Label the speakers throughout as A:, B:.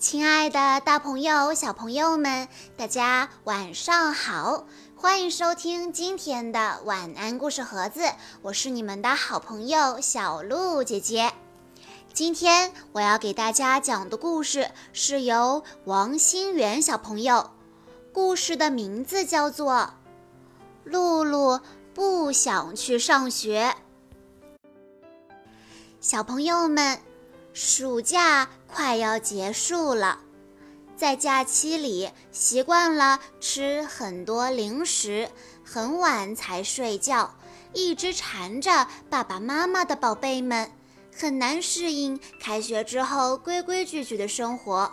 A: 亲爱的，大朋友、小朋友们，大家晚上好！欢迎收听今天的晚安故事盒子，我是你们的好朋友小鹿姐姐。今天我要给大家讲的故事是由王新元小朋友，故事的名字叫做《露露不想去上学》。小朋友们。暑假快要结束了，在假期里习惯了吃很多零食，很晚才睡觉，一直缠着爸爸妈妈的宝贝们，很难适应开学之后规规矩矩的生活。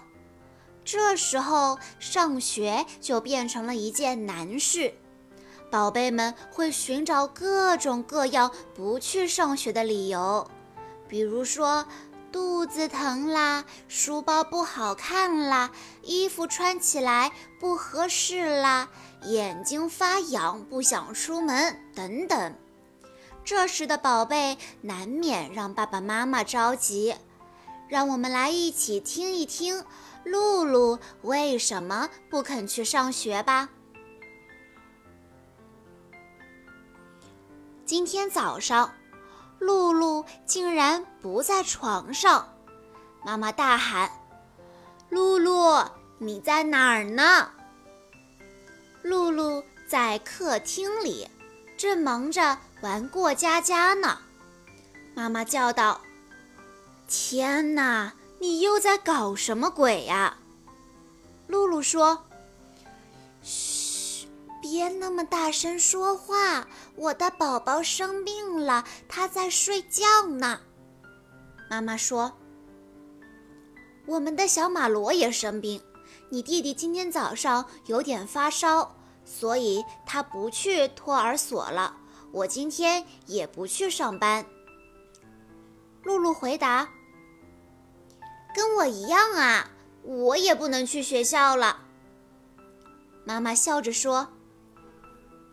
A: 这时候上学就变成了一件难事，宝贝们会寻找各种各样不去上学的理由，比如说。肚子疼啦，书包不好看啦，衣服穿起来不合适啦，眼睛发痒不想出门等等。这时的宝贝难免让爸爸妈妈着急。让我们来一起听一听露露为什么不肯去上学吧。今天早上。露露竟然不在床上，妈妈大喊：“露露，你在哪儿呢？”露露在客厅里，正忙着玩过家家呢。妈妈叫道：“天哪，你又在搞什么鬼呀？”露露说：“。”别那么大声说话！我的宝宝生病了，他在睡觉呢。妈妈说：“我们的小马罗也生病，你弟弟今天早上有点发烧，所以他不去托儿所了。我今天也不去上班。”露露回答：“跟我一样啊，我也不能去学校了。”妈妈笑着说。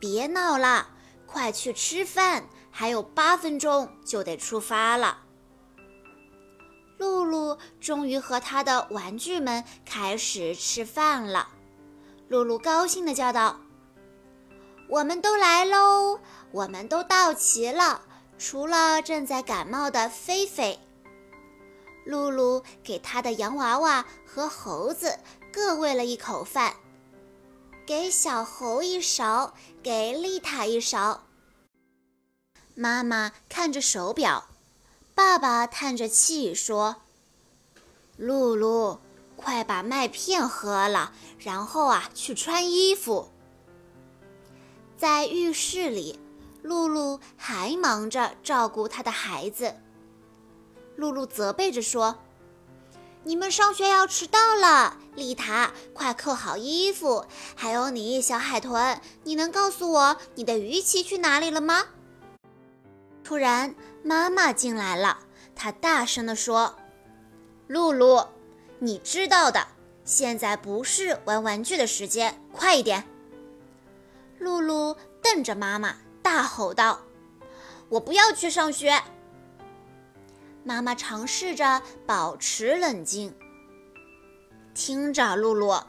A: 别闹了，快去吃饭！还有八分钟就得出发了。露露终于和她的玩具们开始吃饭了。露露高兴地叫道：“我们都来喽！我们都到齐了，除了正在感冒的菲菲。”露露给她的洋娃娃和猴子各喂了一口饭。给小猴一勺，给丽塔一勺。妈妈看着手表，爸爸叹着气说：“露露，快把麦片喝了，然后啊，去穿衣服。”在浴室里，露露还忙着照顾她的孩子。露露责备着说。你们上学要迟到了，丽塔，快扣好衣服。还有你，小海豚，你能告诉我你的鱼鳍去哪里了吗？突然，妈妈进来了，她大声地说：“露露，你知道的，现在不是玩玩具的时间，快一点。”露露瞪着妈妈，大吼道：“我不要去上学！”妈妈尝试着保持冷静。听着，露露，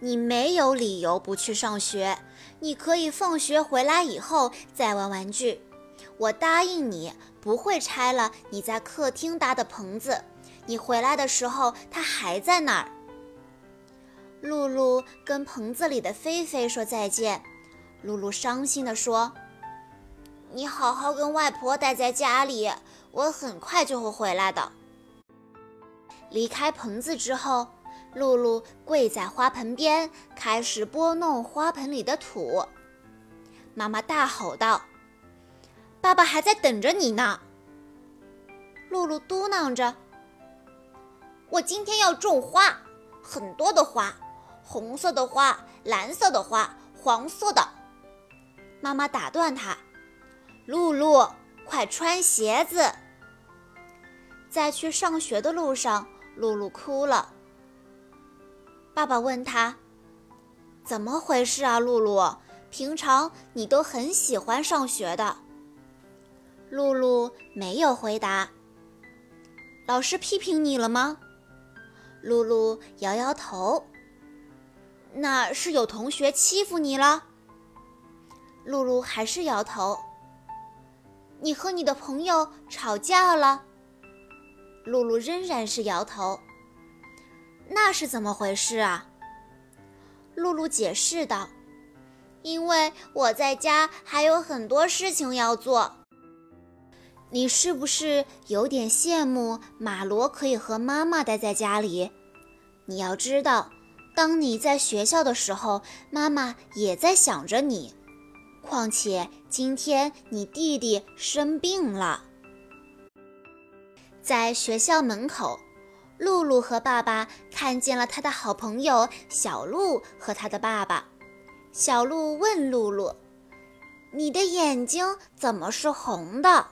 A: 你没有理由不去上学。你可以放学回来以后再玩玩具。我答应你，不会拆了你在客厅搭的棚子。你回来的时候，它还在那儿。露露跟棚子里的菲菲说再见。露露伤心地说：“你好好跟外婆待在家里。”我很快就会回来的。离开棚子之后，露露跪在花盆边，开始拨弄花盆里的土。妈妈大吼道：“爸爸还在等着你呢！”露露嘟囔着：“我今天要种花，很多的花，红色的花，蓝色的花，黄色的。”妈妈打断她：“露露，快穿鞋子！”在去上学的路上，露露哭了。爸爸问他：“怎么回事啊，露露？平常你都很喜欢上学的。”露露没有回答。老师批评你了吗？露露摇摇头。那是有同学欺负你了？露露还是摇头。你和你的朋友吵架了？露露仍然是摇头。那是怎么回事啊？露露解释道：“因为我在家还有很多事情要做。”你是不是有点羡慕马罗可以和妈妈待在家里？你要知道，当你在学校的时候，妈妈也在想着你。况且今天你弟弟生病了。在学校门口，露露和爸爸看见了他的好朋友小鹿和他的爸爸。小鹿问露露：“你的眼睛怎么是红的？”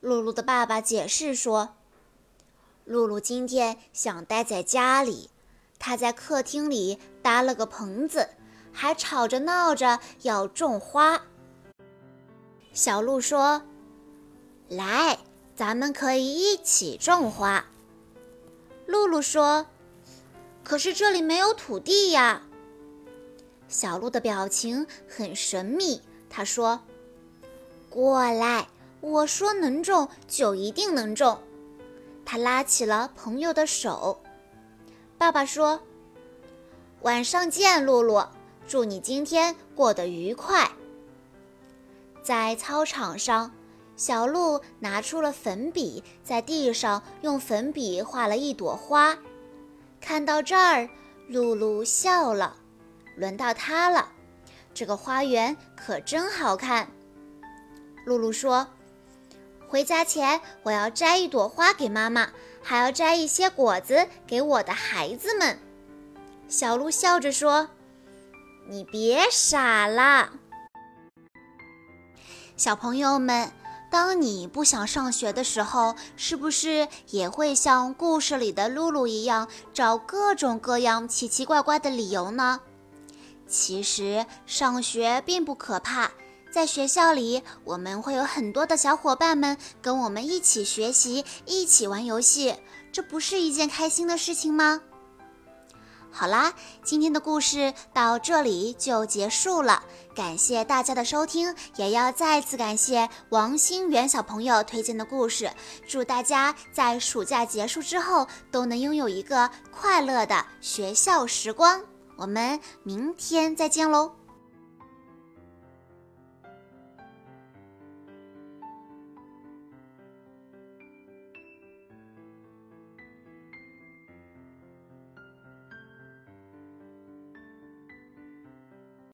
A: 露露的爸爸解释说：“露露今天想待在家里，她在客厅里搭了个棚子。”还吵着闹着要种花。小鹿说：“来，咱们可以一起种花。”露露说：“可是这里没有土地呀。”小鹿的表情很神秘。他说：“过来，我说能种就一定能种。”他拉起了朋友的手。爸爸说：“晚上见，露露。”祝你今天过得愉快。在操场上，小鹿拿出了粉笔，在地上用粉笔画了一朵花。看到这儿，露露笑了。轮到她了，这个花园可真好看。露露说：“回家前，我要摘一朵花给妈妈，还要摘一些果子给我的孩子们。”小鹿笑着说。你别傻了，小朋友们。当你不想上学的时候，是不是也会像故事里的露露一样，找各种各样奇奇怪怪的理由呢？其实上学并不可怕，在学校里，我们会有很多的小伙伴们跟我们一起学习，一起玩游戏，这不是一件开心的事情吗？好啦，今天的故事到这里就结束了。感谢大家的收听，也要再次感谢王新元小朋友推荐的故事。祝大家在暑假结束之后都能拥有一个快乐的学校时光。我们明天再见喽！